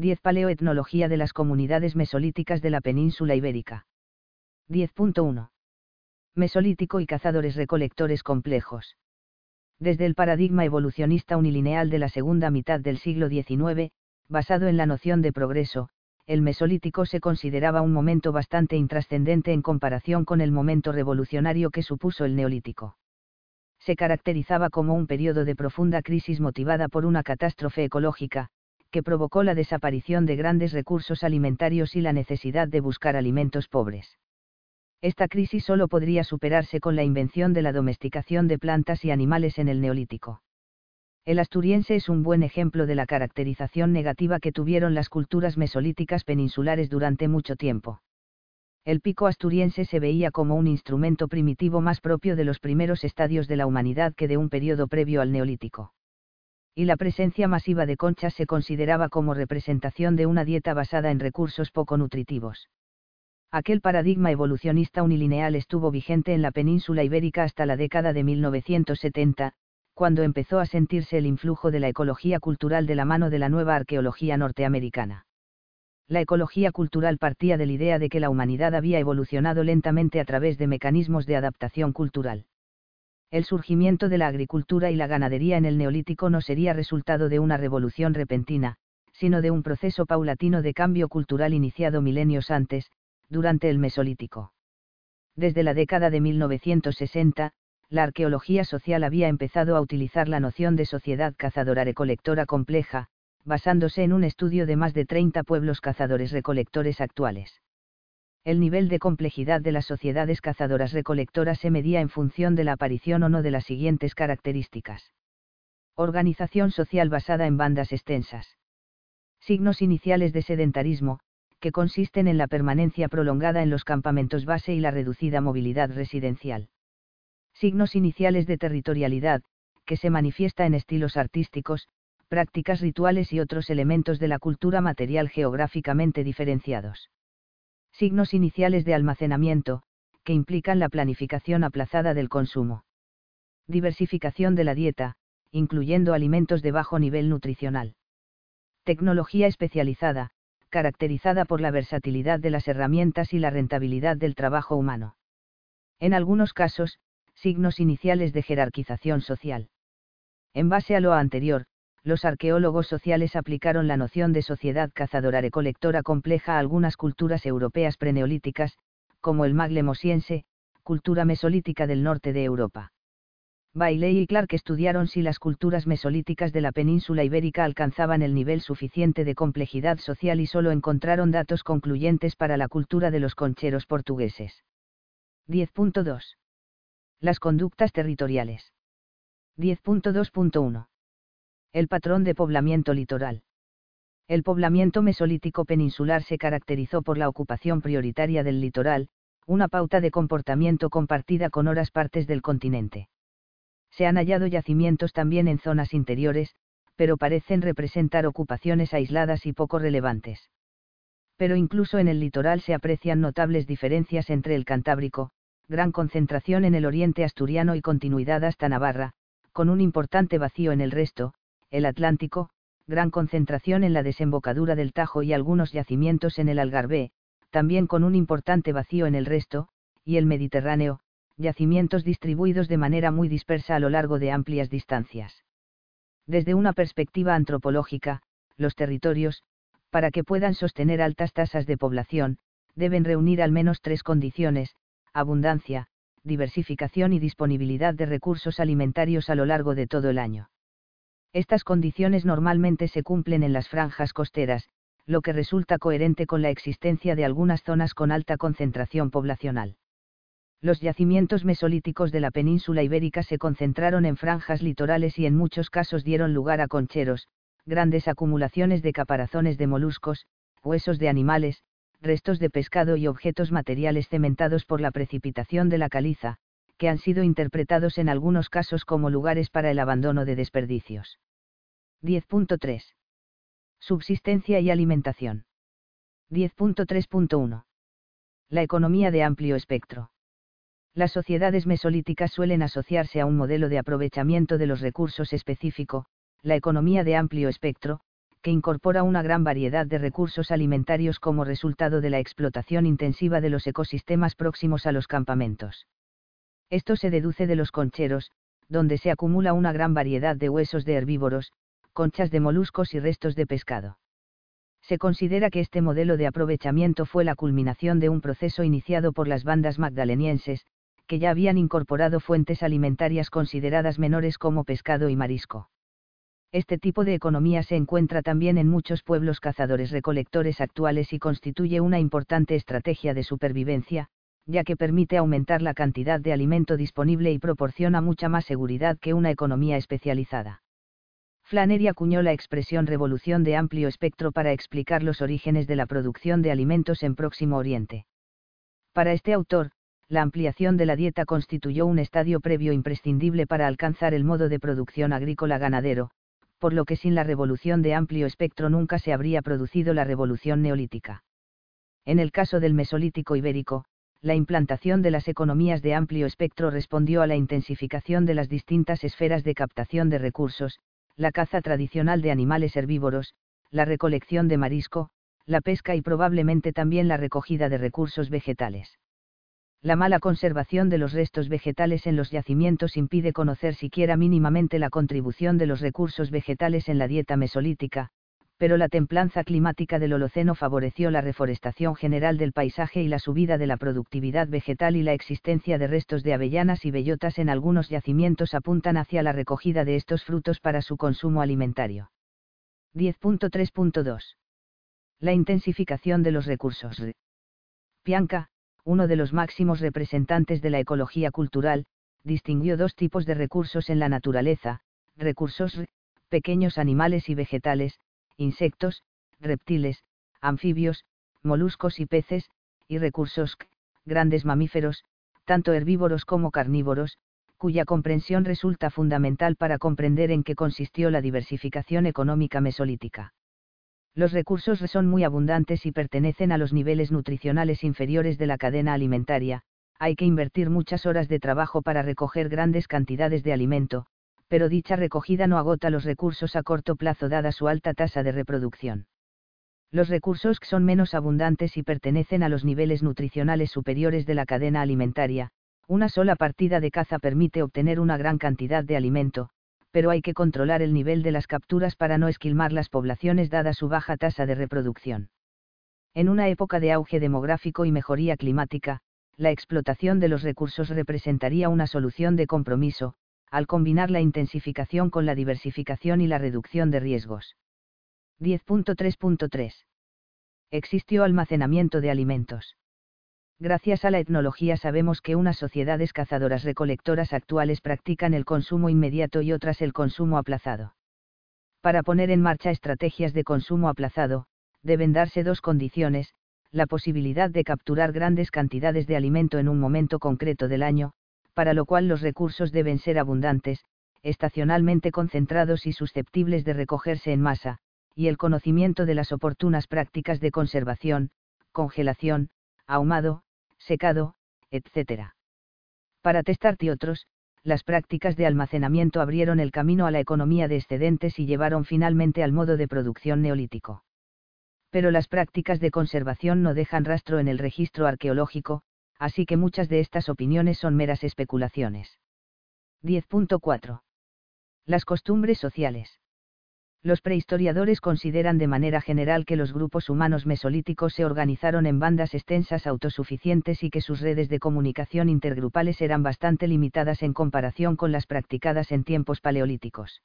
10 Paleoetnología de las comunidades mesolíticas de la península ibérica. 10.1. Mesolítico y cazadores recolectores complejos. Desde el paradigma evolucionista unilineal de la segunda mitad del siglo XIX, basado en la noción de progreso, el Mesolítico se consideraba un momento bastante intrascendente en comparación con el momento revolucionario que supuso el Neolítico. Se caracterizaba como un periodo de profunda crisis motivada por una catástrofe ecológica, que provocó la desaparición de grandes recursos alimentarios y la necesidad de buscar alimentos pobres. Esta crisis solo podría superarse con la invención de la domesticación de plantas y animales en el Neolítico. El asturiense es un buen ejemplo de la caracterización negativa que tuvieron las culturas mesolíticas peninsulares durante mucho tiempo. El pico asturiense se veía como un instrumento primitivo más propio de los primeros estadios de la humanidad que de un periodo previo al neolítico. Y la presencia masiva de conchas se consideraba como representación de una dieta basada en recursos poco nutritivos. Aquel paradigma evolucionista unilineal estuvo vigente en la península ibérica hasta la década de 1970, cuando empezó a sentirse el influjo de la ecología cultural de la mano de la nueva arqueología norteamericana. La ecología cultural partía de la idea de que la humanidad había evolucionado lentamente a través de mecanismos de adaptación cultural. El surgimiento de la agricultura y la ganadería en el neolítico no sería resultado de una revolución repentina, sino de un proceso paulatino de cambio cultural iniciado milenios antes, durante el Mesolítico. Desde la década de 1960, la arqueología social había empezado a utilizar la noción de sociedad cazadora-recolectora compleja, basándose en un estudio de más de 30 pueblos cazadores-recolectores actuales. El nivel de complejidad de las sociedades cazadoras-recolectoras se medía en función de la aparición o no de las siguientes características. Organización social basada en bandas extensas. Signos iniciales de sedentarismo, que consisten en la permanencia prolongada en los campamentos base y la reducida movilidad residencial signos iniciales de territorialidad, que se manifiesta en estilos artísticos, prácticas rituales y otros elementos de la cultura material geográficamente diferenciados. Signos iniciales de almacenamiento, que implican la planificación aplazada del consumo. Diversificación de la dieta, incluyendo alimentos de bajo nivel nutricional. Tecnología especializada, caracterizada por la versatilidad de las herramientas y la rentabilidad del trabajo humano. En algunos casos, signos iniciales de jerarquización social. En base a lo anterior, los arqueólogos sociales aplicaron la noción de sociedad cazadora-recolectora compleja a algunas culturas europeas preneolíticas, como el maglemosiense, cultura mesolítica del norte de Europa. Bailey y Clark estudiaron si las culturas mesolíticas de la península ibérica alcanzaban el nivel suficiente de complejidad social y solo encontraron datos concluyentes para la cultura de los concheros portugueses. 10.2 las conductas territoriales. 10.2.1. El patrón de poblamiento litoral. El poblamiento mesolítico peninsular se caracterizó por la ocupación prioritaria del litoral, una pauta de comportamiento compartida con horas partes del continente. Se han hallado yacimientos también en zonas interiores, pero parecen representar ocupaciones aisladas y poco relevantes. Pero incluso en el litoral se aprecian notables diferencias entre el Cantábrico, gran concentración en el oriente asturiano y continuidad hasta Navarra, con un importante vacío en el resto, el Atlántico, gran concentración en la desembocadura del Tajo y algunos yacimientos en el Algarve, también con un importante vacío en el resto, y el Mediterráneo, yacimientos distribuidos de manera muy dispersa a lo largo de amplias distancias. Desde una perspectiva antropológica, los territorios, para que puedan sostener altas tasas de población, deben reunir al menos tres condiciones, abundancia, diversificación y disponibilidad de recursos alimentarios a lo largo de todo el año. Estas condiciones normalmente se cumplen en las franjas costeras, lo que resulta coherente con la existencia de algunas zonas con alta concentración poblacional. Los yacimientos mesolíticos de la península ibérica se concentraron en franjas litorales y en muchos casos dieron lugar a concheros, grandes acumulaciones de caparazones de moluscos, huesos de animales, restos de pescado y objetos materiales cementados por la precipitación de la caliza, que han sido interpretados en algunos casos como lugares para el abandono de desperdicios. 10.3. Subsistencia y alimentación. 10.3.1. La economía de amplio espectro. Las sociedades mesolíticas suelen asociarse a un modelo de aprovechamiento de los recursos específico, la economía de amplio espectro, que incorpora una gran variedad de recursos alimentarios como resultado de la explotación intensiva de los ecosistemas próximos a los campamentos. Esto se deduce de los concheros, donde se acumula una gran variedad de huesos de herbívoros, conchas de moluscos y restos de pescado. Se considera que este modelo de aprovechamiento fue la culminación de un proceso iniciado por las bandas magdalenienses, que ya habían incorporado fuentes alimentarias consideradas menores como pescado y marisco. Este tipo de economía se encuentra también en muchos pueblos cazadores-recolectores actuales y constituye una importante estrategia de supervivencia, ya que permite aumentar la cantidad de alimento disponible y proporciona mucha más seguridad que una economía especializada. Flannery acuñó la expresión revolución de amplio espectro para explicar los orígenes de la producción de alimentos en Próximo Oriente. Para este autor, la ampliación de la dieta constituyó un estadio previo imprescindible para alcanzar el modo de producción agrícola ganadero, por lo que sin la revolución de amplio espectro nunca se habría producido la revolución neolítica. En el caso del Mesolítico ibérico, la implantación de las economías de amplio espectro respondió a la intensificación de las distintas esferas de captación de recursos, la caza tradicional de animales herbívoros, la recolección de marisco, la pesca y probablemente también la recogida de recursos vegetales. La mala conservación de los restos vegetales en los yacimientos impide conocer siquiera mínimamente la contribución de los recursos vegetales en la dieta mesolítica, pero la templanza climática del Holoceno favoreció la reforestación general del paisaje y la subida de la productividad vegetal y la existencia de restos de avellanas y bellotas en algunos yacimientos apuntan hacia la recogida de estos frutos para su consumo alimentario. 10.3.2. La intensificación de los recursos. Pianca, uno de los máximos representantes de la ecología cultural, distinguió dos tipos de recursos en la naturaleza, recursos pequeños animales y vegetales, insectos, reptiles, anfibios, moluscos y peces, y recursos grandes mamíferos, tanto herbívoros como carnívoros, cuya comprensión resulta fundamental para comprender en qué consistió la diversificación económica mesolítica. Los recursos son muy abundantes y pertenecen a los niveles nutricionales inferiores de la cadena alimentaria, hay que invertir muchas horas de trabajo para recoger grandes cantidades de alimento, pero dicha recogida no agota los recursos a corto plazo dada su alta tasa de reproducción. Los recursos son menos abundantes y pertenecen a los niveles nutricionales superiores de la cadena alimentaria, una sola partida de caza permite obtener una gran cantidad de alimento, pero hay que controlar el nivel de las capturas para no esquilmar las poblaciones dada su baja tasa de reproducción. En una época de auge demográfico y mejoría climática, la explotación de los recursos representaría una solución de compromiso, al combinar la intensificación con la diversificación y la reducción de riesgos. 10.3.3. Existió almacenamiento de alimentos gracias a la etnología sabemos que unas sociedades cazadoras recolectoras actuales practican el consumo inmediato y otras el consumo aplazado. Para poner en marcha estrategias de consumo aplazado, deben darse dos condiciones, la posibilidad de capturar grandes cantidades de alimento en un momento concreto del año, para lo cual los recursos deben ser abundantes, estacionalmente concentrados y susceptibles de recogerse en masa, y el conocimiento de las oportunas prácticas de conservación, congelación, ahumado, secado, etc. Para Testart y otros, las prácticas de almacenamiento abrieron el camino a la economía de excedentes y llevaron finalmente al modo de producción neolítico. Pero las prácticas de conservación no dejan rastro en el registro arqueológico, así que muchas de estas opiniones son meras especulaciones. 10.4. Las costumbres sociales. Los prehistoriadores consideran de manera general que los grupos humanos mesolíticos se organizaron en bandas extensas autosuficientes y que sus redes de comunicación intergrupales eran bastante limitadas en comparación con las practicadas en tiempos paleolíticos.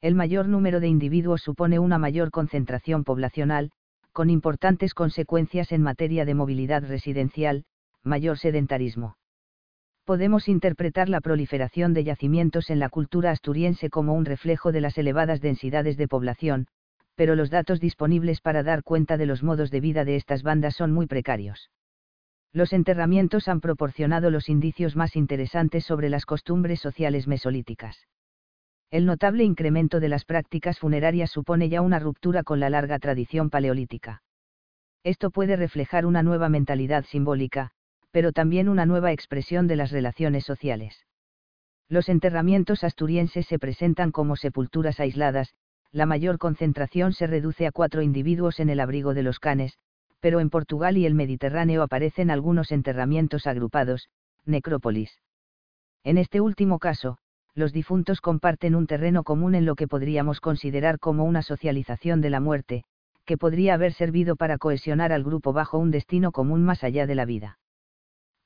El mayor número de individuos supone una mayor concentración poblacional, con importantes consecuencias en materia de movilidad residencial, mayor sedentarismo. Podemos interpretar la proliferación de yacimientos en la cultura asturiense como un reflejo de las elevadas densidades de población, pero los datos disponibles para dar cuenta de los modos de vida de estas bandas son muy precarios. Los enterramientos han proporcionado los indicios más interesantes sobre las costumbres sociales mesolíticas. El notable incremento de las prácticas funerarias supone ya una ruptura con la larga tradición paleolítica. Esto puede reflejar una nueva mentalidad simbólica, pero también una nueva expresión de las relaciones sociales. Los enterramientos asturienses se presentan como sepulturas aisladas, la mayor concentración se reduce a cuatro individuos en el abrigo de los canes, pero en Portugal y el Mediterráneo aparecen algunos enterramientos agrupados, necrópolis. En este último caso, los difuntos comparten un terreno común en lo que podríamos considerar como una socialización de la muerte, que podría haber servido para cohesionar al grupo bajo un destino común más allá de la vida.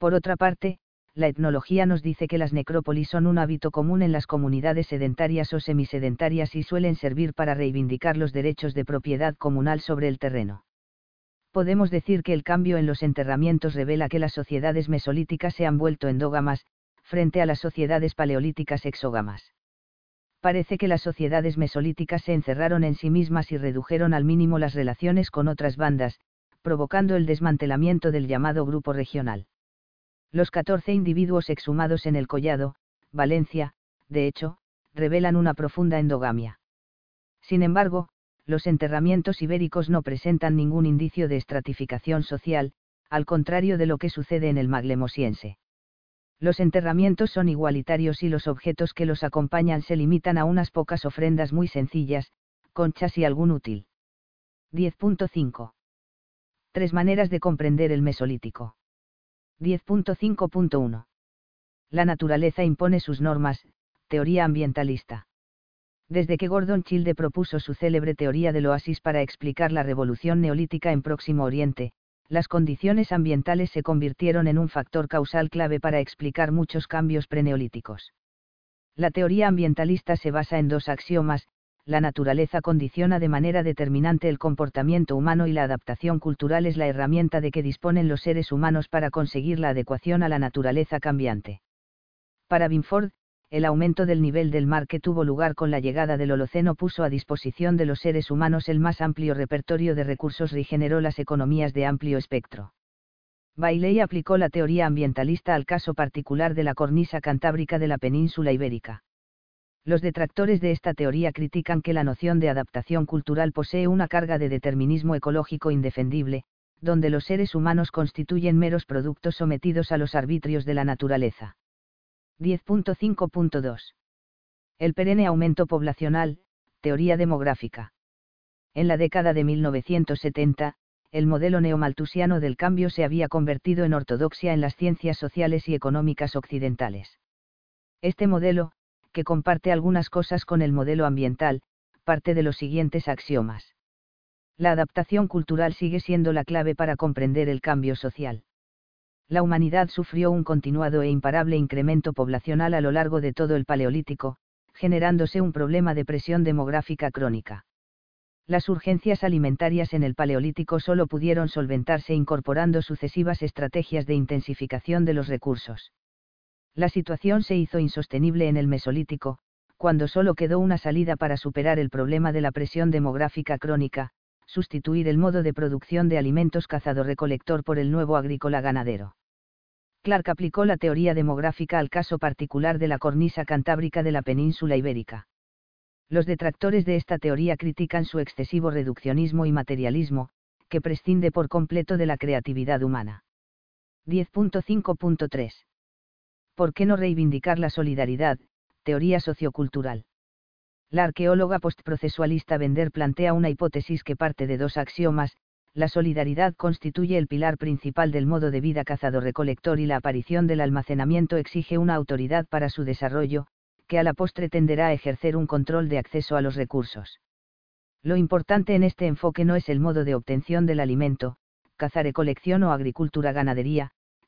Por otra parte, la etnología nos dice que las necrópolis son un hábito común en las comunidades sedentarias o semisedentarias y suelen servir para reivindicar los derechos de propiedad comunal sobre el terreno. Podemos decir que el cambio en los enterramientos revela que las sociedades mesolíticas se han vuelto endógamas, frente a las sociedades paleolíticas exógamas. Parece que las sociedades mesolíticas se encerraron en sí mismas y redujeron al mínimo las relaciones con otras bandas, provocando el desmantelamiento del llamado grupo regional. Los 14 individuos exhumados en el Collado, Valencia, de hecho, revelan una profunda endogamia. Sin embargo, los enterramientos ibéricos no presentan ningún indicio de estratificación social, al contrario de lo que sucede en el maglemosiense. Los enterramientos son igualitarios y los objetos que los acompañan se limitan a unas pocas ofrendas muy sencillas, conchas y algún útil. 10.5. Tres maneras de comprender el Mesolítico. 10.5.1. La naturaleza impone sus normas, teoría ambientalista. Desde que Gordon Childe propuso su célebre teoría del oasis para explicar la revolución neolítica en Próximo Oriente, las condiciones ambientales se convirtieron en un factor causal clave para explicar muchos cambios preneolíticos. La teoría ambientalista se basa en dos axiomas, la naturaleza condiciona de manera determinante el comportamiento humano y la adaptación cultural es la herramienta de que disponen los seres humanos para conseguir la adecuación a la naturaleza cambiante. Para Binford, el aumento del nivel del mar que tuvo lugar con la llegada del Holoceno puso a disposición de los seres humanos el más amplio repertorio de recursos y generó las economías de amplio espectro. Bailey aplicó la teoría ambientalista al caso particular de la cornisa cantábrica de la península ibérica. Los detractores de esta teoría critican que la noción de adaptación cultural posee una carga de determinismo ecológico indefendible, donde los seres humanos constituyen meros productos sometidos a los arbitrios de la naturaleza. 10.5.2. El perenne aumento poblacional, teoría demográfica. En la década de 1970, el modelo neomaltusiano del cambio se había convertido en ortodoxia en las ciencias sociales y económicas occidentales. Este modelo, que comparte algunas cosas con el modelo ambiental, parte de los siguientes axiomas. La adaptación cultural sigue siendo la clave para comprender el cambio social. La humanidad sufrió un continuado e imparable incremento poblacional a lo largo de todo el Paleolítico, generándose un problema de presión demográfica crónica. Las urgencias alimentarias en el Paleolítico solo pudieron solventarse incorporando sucesivas estrategias de intensificación de los recursos. La situación se hizo insostenible en el Mesolítico, cuando solo quedó una salida para superar el problema de la presión demográfica crónica, sustituir el modo de producción de alimentos cazado-recolector por el nuevo agrícola-ganadero. Clark aplicó la teoría demográfica al caso particular de la cornisa cantábrica de la península ibérica. Los detractores de esta teoría critican su excesivo reduccionismo y materialismo, que prescinde por completo de la creatividad humana. 10.5.3 ¿por qué no reivindicar la solidaridad? Teoría sociocultural. La arqueóloga postprocesualista Bender plantea una hipótesis que parte de dos axiomas, la solidaridad constituye el pilar principal del modo de vida cazado-recolector y la aparición del almacenamiento exige una autoridad para su desarrollo, que a la postre tenderá a ejercer un control de acceso a los recursos. Lo importante en este enfoque no es el modo de obtención del alimento, caza-recolección o agricultura-ganadería,